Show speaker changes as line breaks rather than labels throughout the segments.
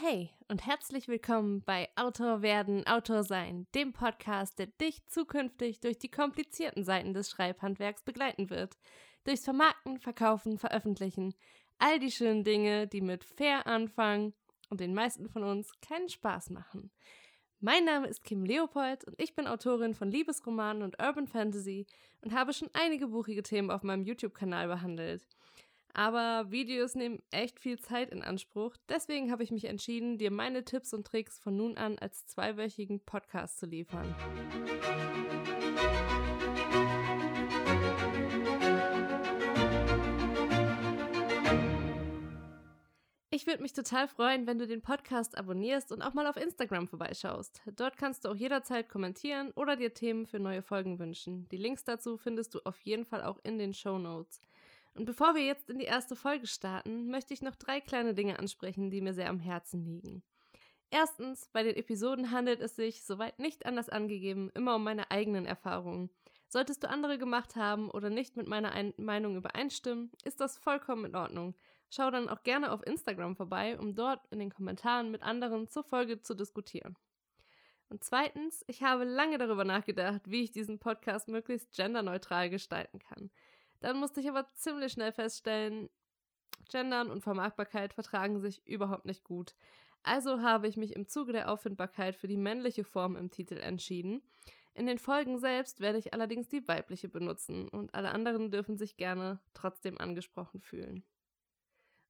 Hey und herzlich willkommen bei Autor werden, Autor sein, dem Podcast, der dich zukünftig durch die komplizierten Seiten des Schreibhandwerks begleiten wird. Durchs Vermarkten, Verkaufen, Veröffentlichen. All die schönen Dinge, die mit fair anfangen und den meisten von uns keinen Spaß machen. Mein Name ist Kim Leopold und ich bin Autorin von Liebesromanen und Urban Fantasy und habe schon einige buchige Themen auf meinem YouTube-Kanal behandelt. Aber Videos nehmen echt viel Zeit in Anspruch. Deswegen habe ich mich entschieden, dir meine Tipps und Tricks von nun an als zweiwöchigen Podcast zu liefern. Ich würde mich total freuen, wenn du den Podcast abonnierst und auch mal auf Instagram vorbeischaust. Dort kannst du auch jederzeit kommentieren oder dir Themen für neue Folgen wünschen. Die Links dazu findest du auf jeden Fall auch in den Show Notes. Und bevor wir jetzt in die erste Folge starten, möchte ich noch drei kleine Dinge ansprechen, die mir sehr am Herzen liegen. Erstens, bei den Episoden handelt es sich, soweit nicht anders angegeben, immer um meine eigenen Erfahrungen. Solltest du andere gemacht haben oder nicht mit meiner Ein Meinung übereinstimmen, ist das vollkommen in Ordnung. Schau dann auch gerne auf Instagram vorbei, um dort in den Kommentaren mit anderen zur Folge zu diskutieren. Und zweitens, ich habe lange darüber nachgedacht, wie ich diesen Podcast möglichst genderneutral gestalten kann. Dann musste ich aber ziemlich schnell feststellen, Gendern und Vermarktbarkeit vertragen sich überhaupt nicht gut. Also habe ich mich im Zuge der Auffindbarkeit für die männliche Form im Titel entschieden. In den Folgen selbst werde ich allerdings die weibliche benutzen und alle anderen dürfen sich gerne trotzdem angesprochen fühlen.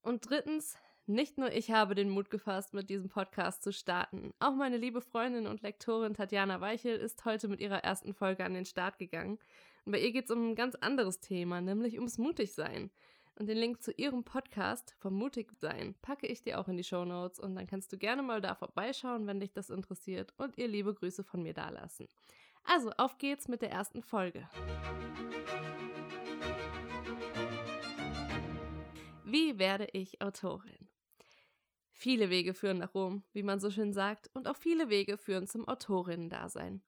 Und drittens, nicht nur ich habe den Mut gefasst, mit diesem Podcast zu starten. Auch meine liebe Freundin und Lektorin Tatjana Weichel ist heute mit ihrer ersten Folge an den Start gegangen. Und bei ihr geht es um ein ganz anderes Thema, nämlich ums Mutigsein. Und den Link zu ihrem Podcast vom Mutigsein packe ich dir auch in die Show Notes und dann kannst du gerne mal da vorbeischauen, wenn dich das interessiert und ihr liebe Grüße von mir dalassen. Also, auf geht's mit der ersten Folge. Wie werde ich Autorin? Viele Wege führen nach Rom, wie man so schön sagt, und auch viele Wege führen zum Autorinnen-Dasein.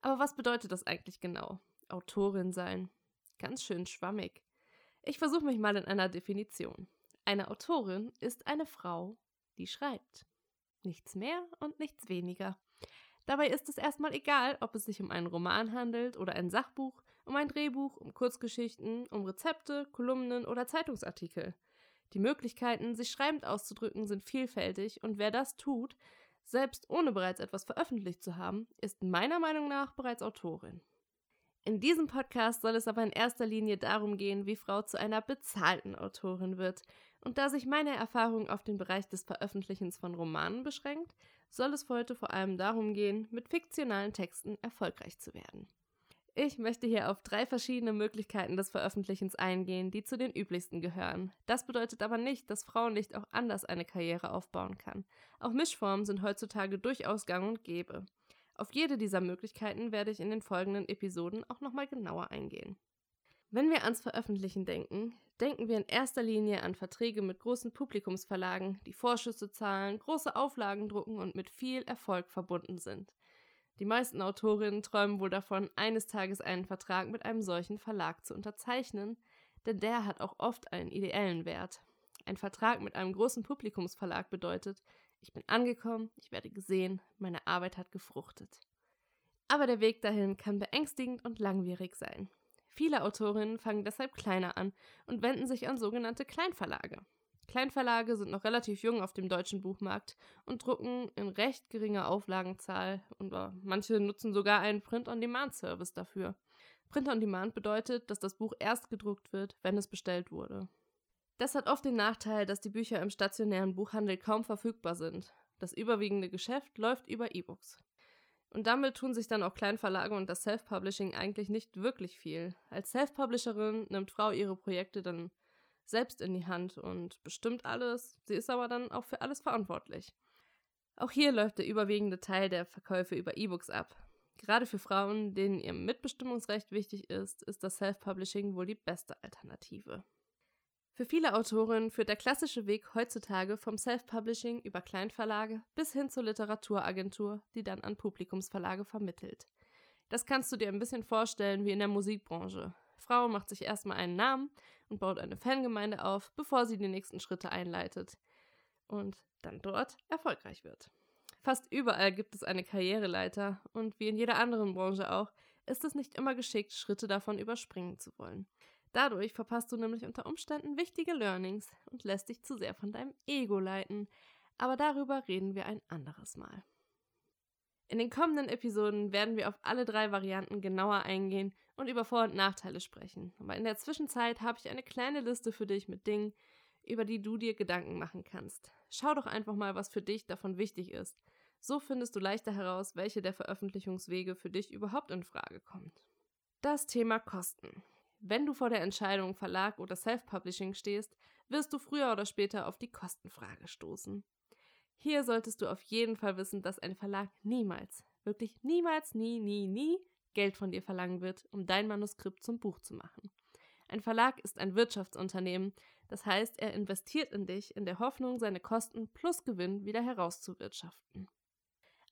Aber was bedeutet das eigentlich genau? Autorin sein. Ganz schön schwammig. Ich versuche mich mal in einer Definition. Eine Autorin ist eine Frau, die schreibt. Nichts mehr und nichts weniger. Dabei ist es erstmal egal, ob es sich um einen Roman handelt oder ein Sachbuch, um ein Drehbuch, um Kurzgeschichten, um Rezepte, Kolumnen oder Zeitungsartikel. Die Möglichkeiten, sich schreibend auszudrücken, sind vielfältig und wer das tut, selbst ohne bereits etwas veröffentlicht zu haben, ist meiner Meinung nach bereits Autorin. In diesem Podcast soll es aber in erster Linie darum gehen, wie Frau zu einer bezahlten Autorin wird. Und da sich meine Erfahrung auf den Bereich des Veröffentlichens von Romanen beschränkt, soll es heute vor allem darum gehen, mit fiktionalen Texten erfolgreich zu werden. Ich möchte hier auf drei verschiedene Möglichkeiten des Veröffentlichens eingehen, die zu den üblichsten gehören. Das bedeutet aber nicht, dass Frauen nicht auch anders eine Karriere aufbauen kann. Auch Mischformen sind heutzutage durchaus gang und gäbe. Auf jede dieser Möglichkeiten werde ich in den folgenden Episoden auch nochmal genauer eingehen. Wenn wir ans Veröffentlichen denken, denken wir in erster Linie an Verträge mit großen Publikumsverlagen, die Vorschüsse zahlen, große Auflagen drucken und mit viel Erfolg verbunden sind. Die meisten Autorinnen träumen wohl davon, eines Tages einen Vertrag mit einem solchen Verlag zu unterzeichnen, denn der hat auch oft einen ideellen Wert. Ein Vertrag mit einem großen Publikumsverlag bedeutet, ich bin angekommen, ich werde gesehen, meine Arbeit hat gefruchtet. Aber der Weg dahin kann beängstigend und langwierig sein. Viele Autorinnen fangen deshalb kleiner an und wenden sich an sogenannte Kleinverlage. Kleinverlage sind noch relativ jung auf dem deutschen Buchmarkt und drucken in recht geringer Auflagenzahl und manche nutzen sogar einen Print-on-Demand-Service dafür. Print-on-Demand bedeutet, dass das Buch erst gedruckt wird, wenn es bestellt wurde. Das hat oft den Nachteil, dass die Bücher im stationären Buchhandel kaum verfügbar sind. Das überwiegende Geschäft läuft über E-Books. Und damit tun sich dann auch Kleinverlage und das Self-Publishing eigentlich nicht wirklich viel. Als Self-Publisherin nimmt Frau ihre Projekte dann selbst in die Hand und bestimmt alles. Sie ist aber dann auch für alles verantwortlich. Auch hier läuft der überwiegende Teil der Verkäufe über E-Books ab. Gerade für Frauen, denen ihr Mitbestimmungsrecht wichtig ist, ist das Self-Publishing wohl die beste Alternative. Für viele Autorinnen führt der klassische Weg heutzutage vom Self-Publishing über Kleinverlage bis hin zur Literaturagentur, die dann an Publikumsverlage vermittelt. Das kannst du dir ein bisschen vorstellen wie in der Musikbranche. Frau macht sich erstmal einen Namen und baut eine Fangemeinde auf, bevor sie die nächsten Schritte einleitet. und dann dort erfolgreich wird. Fast überall gibt es eine Karriereleiter und wie in jeder anderen Branche auch, ist es nicht immer geschickt, Schritte davon überspringen zu wollen. Dadurch verpasst du nämlich unter Umständen wichtige Learnings und lässt dich zu sehr von deinem Ego leiten. Aber darüber reden wir ein anderes Mal. In den kommenden Episoden werden wir auf alle drei Varianten genauer eingehen und über Vor- und Nachteile sprechen. Aber in der Zwischenzeit habe ich eine kleine Liste für dich mit Dingen, über die du dir Gedanken machen kannst. Schau doch einfach mal, was für dich davon wichtig ist. So findest du leichter heraus, welche der Veröffentlichungswege für dich überhaupt in Frage kommt. Das Thema Kosten. Wenn du vor der Entscheidung Verlag oder Self-Publishing stehst, wirst du früher oder später auf die Kostenfrage stoßen. Hier solltest du auf jeden Fall wissen, dass ein Verlag niemals, wirklich niemals, nie, nie, nie Geld von dir verlangen wird, um dein Manuskript zum Buch zu machen. Ein Verlag ist ein Wirtschaftsunternehmen, das heißt, er investiert in dich in der Hoffnung, seine Kosten plus Gewinn wieder herauszuwirtschaften.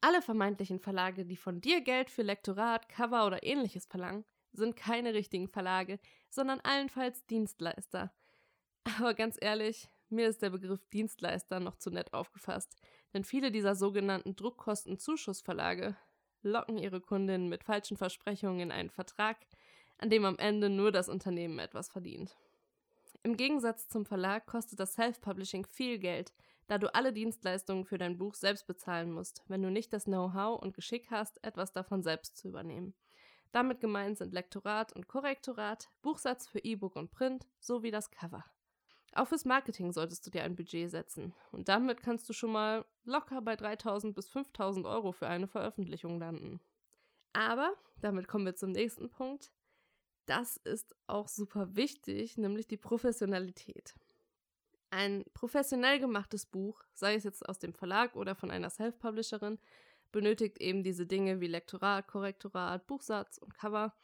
Alle vermeintlichen Verlage, die von dir Geld für Lektorat, Cover oder ähnliches verlangen, sind keine richtigen Verlage, sondern allenfalls Dienstleister. Aber ganz ehrlich, mir ist der Begriff Dienstleister noch zu nett aufgefasst, denn viele dieser sogenannten Druckkostenzuschussverlage locken ihre Kundinnen mit falschen Versprechungen in einen Vertrag, an dem am Ende nur das Unternehmen etwas verdient. Im Gegensatz zum Verlag kostet das Self-Publishing viel Geld, da du alle Dienstleistungen für dein Buch selbst bezahlen musst, wenn du nicht das Know-how und Geschick hast, etwas davon selbst zu übernehmen. Damit gemeint sind Lektorat und Korrektorat, Buchsatz für E-Book und Print sowie das Cover. Auch fürs Marketing solltest du dir ein Budget setzen. Und damit kannst du schon mal locker bei 3000 bis 5000 Euro für eine Veröffentlichung landen. Aber, damit kommen wir zum nächsten Punkt, das ist auch super wichtig, nämlich die Professionalität. Ein professionell gemachtes Buch, sei es jetzt aus dem Verlag oder von einer Self-Publisherin, benötigt eben diese Dinge wie Lektorat, Korrektorat, Buchsatz und Cover.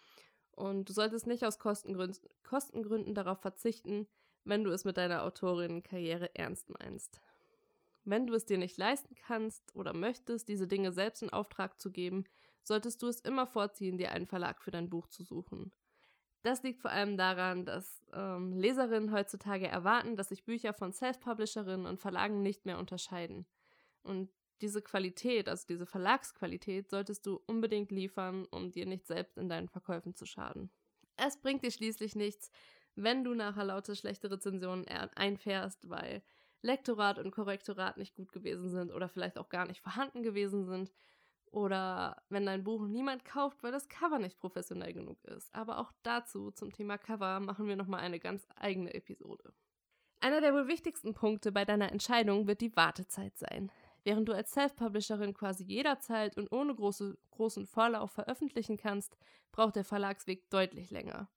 Und du solltest nicht aus Kostengründen, Kostengründen darauf verzichten, wenn du es mit deiner Autorinnenkarriere ernst meinst. Wenn du es dir nicht leisten kannst oder möchtest, diese Dinge selbst in Auftrag zu geben, solltest du es immer vorziehen, dir einen Verlag für dein Buch zu suchen. Das liegt vor allem daran, dass ähm, Leserinnen heutzutage erwarten, dass sich Bücher von Self-Publisherinnen und Verlagen nicht mehr unterscheiden. Und diese Qualität, also diese Verlagsqualität, solltest du unbedingt liefern, um dir nicht selbst in deinen Verkäufen zu schaden. Es bringt dir schließlich nichts, wenn du nachher lauter schlechte Rezensionen einfährst, weil Lektorat und Korrektorat nicht gut gewesen sind oder vielleicht auch gar nicht vorhanden gewesen sind. Oder wenn dein Buch niemand kauft, weil das Cover nicht professionell genug ist. Aber auch dazu, zum Thema Cover, machen wir nochmal eine ganz eigene Episode. Einer der wohl wichtigsten Punkte bei deiner Entscheidung wird die Wartezeit sein. Während du als Self-Publisherin quasi jederzeit und ohne große, großen Vorlauf veröffentlichen kannst, braucht der Verlagsweg deutlich länger.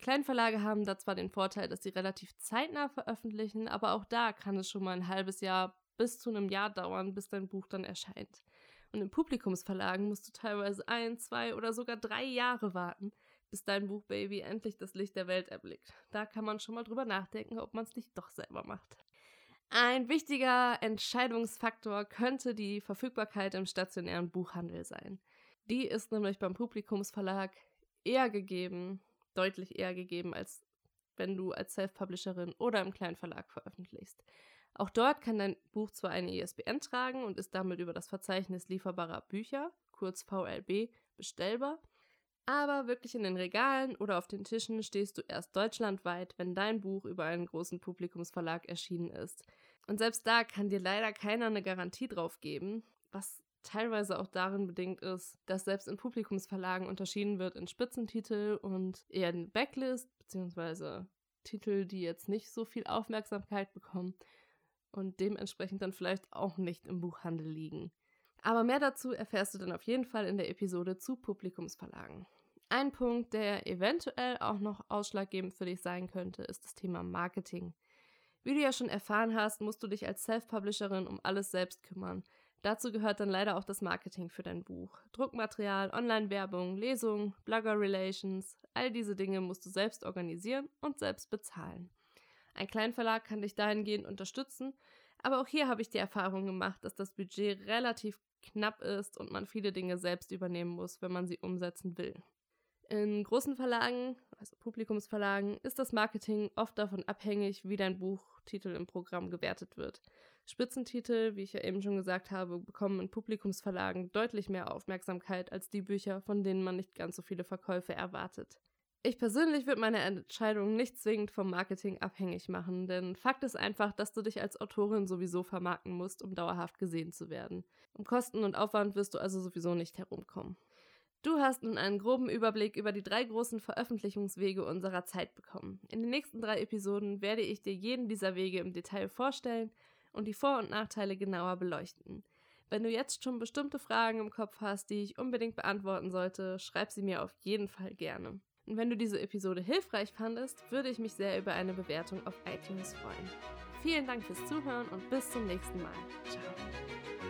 Kleinverlage haben da zwar den Vorteil, dass sie relativ zeitnah veröffentlichen, aber auch da kann es schon mal ein halbes Jahr bis zu einem Jahr dauern, bis dein Buch dann erscheint. Und in Publikumsverlagen musst du teilweise ein, zwei oder sogar drei Jahre warten, bis dein Buch Baby endlich das Licht der Welt erblickt. Da kann man schon mal drüber nachdenken, ob man es nicht doch selber macht. Ein wichtiger Entscheidungsfaktor könnte die Verfügbarkeit im stationären Buchhandel sein. Die ist nämlich beim Publikumsverlag eher gegeben, deutlich eher gegeben, als wenn du als Self-Publisherin oder im kleinen Verlag veröffentlichst. Auch dort kann dein Buch zwar eine ISBN tragen und ist damit über das Verzeichnis lieferbarer Bücher, kurz VLB, bestellbar, aber wirklich in den Regalen oder auf den Tischen stehst du erst deutschlandweit, wenn dein Buch über einen großen Publikumsverlag erschienen ist. Und selbst da kann dir leider keiner eine Garantie drauf geben, was teilweise auch darin bedingt ist, dass selbst in Publikumsverlagen unterschieden wird in Spitzentitel und eher in Backlist, beziehungsweise Titel, die jetzt nicht so viel Aufmerksamkeit bekommen und dementsprechend dann vielleicht auch nicht im Buchhandel liegen. Aber mehr dazu erfährst du dann auf jeden Fall in der Episode zu Publikumsverlagen. Ein Punkt, der eventuell auch noch ausschlaggebend für dich sein könnte, ist das Thema Marketing. Wie du ja schon erfahren hast, musst du dich als Self-Publisherin um alles selbst kümmern. Dazu gehört dann leider auch das Marketing für dein Buch. Druckmaterial, Online-Werbung, Lesungen, Blogger-Relations, all diese Dinge musst du selbst organisieren und selbst bezahlen. Ein Kleinverlag kann dich dahingehend unterstützen, aber auch hier habe ich die Erfahrung gemacht, dass das Budget relativ knapp ist und man viele Dinge selbst übernehmen muss, wenn man sie umsetzen will. In großen Verlagen, also Publikumsverlagen, ist das Marketing oft davon abhängig, wie dein Buchtitel im Programm gewertet wird. Spitzentitel, wie ich ja eben schon gesagt habe, bekommen in Publikumsverlagen deutlich mehr Aufmerksamkeit als die Bücher, von denen man nicht ganz so viele Verkäufe erwartet. Ich persönlich würde meine Entscheidung nicht zwingend vom Marketing abhängig machen, denn Fakt ist einfach, dass du dich als Autorin sowieso vermarkten musst, um dauerhaft gesehen zu werden. Um Kosten und Aufwand wirst du also sowieso nicht herumkommen. Du hast nun einen groben Überblick über die drei großen Veröffentlichungswege unserer Zeit bekommen. In den nächsten drei Episoden werde ich dir jeden dieser Wege im Detail vorstellen und die Vor- und Nachteile genauer beleuchten. Wenn du jetzt schon bestimmte Fragen im Kopf hast, die ich unbedingt beantworten sollte, schreib sie mir auf jeden Fall gerne. Und wenn du diese Episode hilfreich fandest, würde ich mich sehr über eine Bewertung auf iTunes freuen. Vielen Dank fürs Zuhören und bis zum nächsten Mal. Ciao.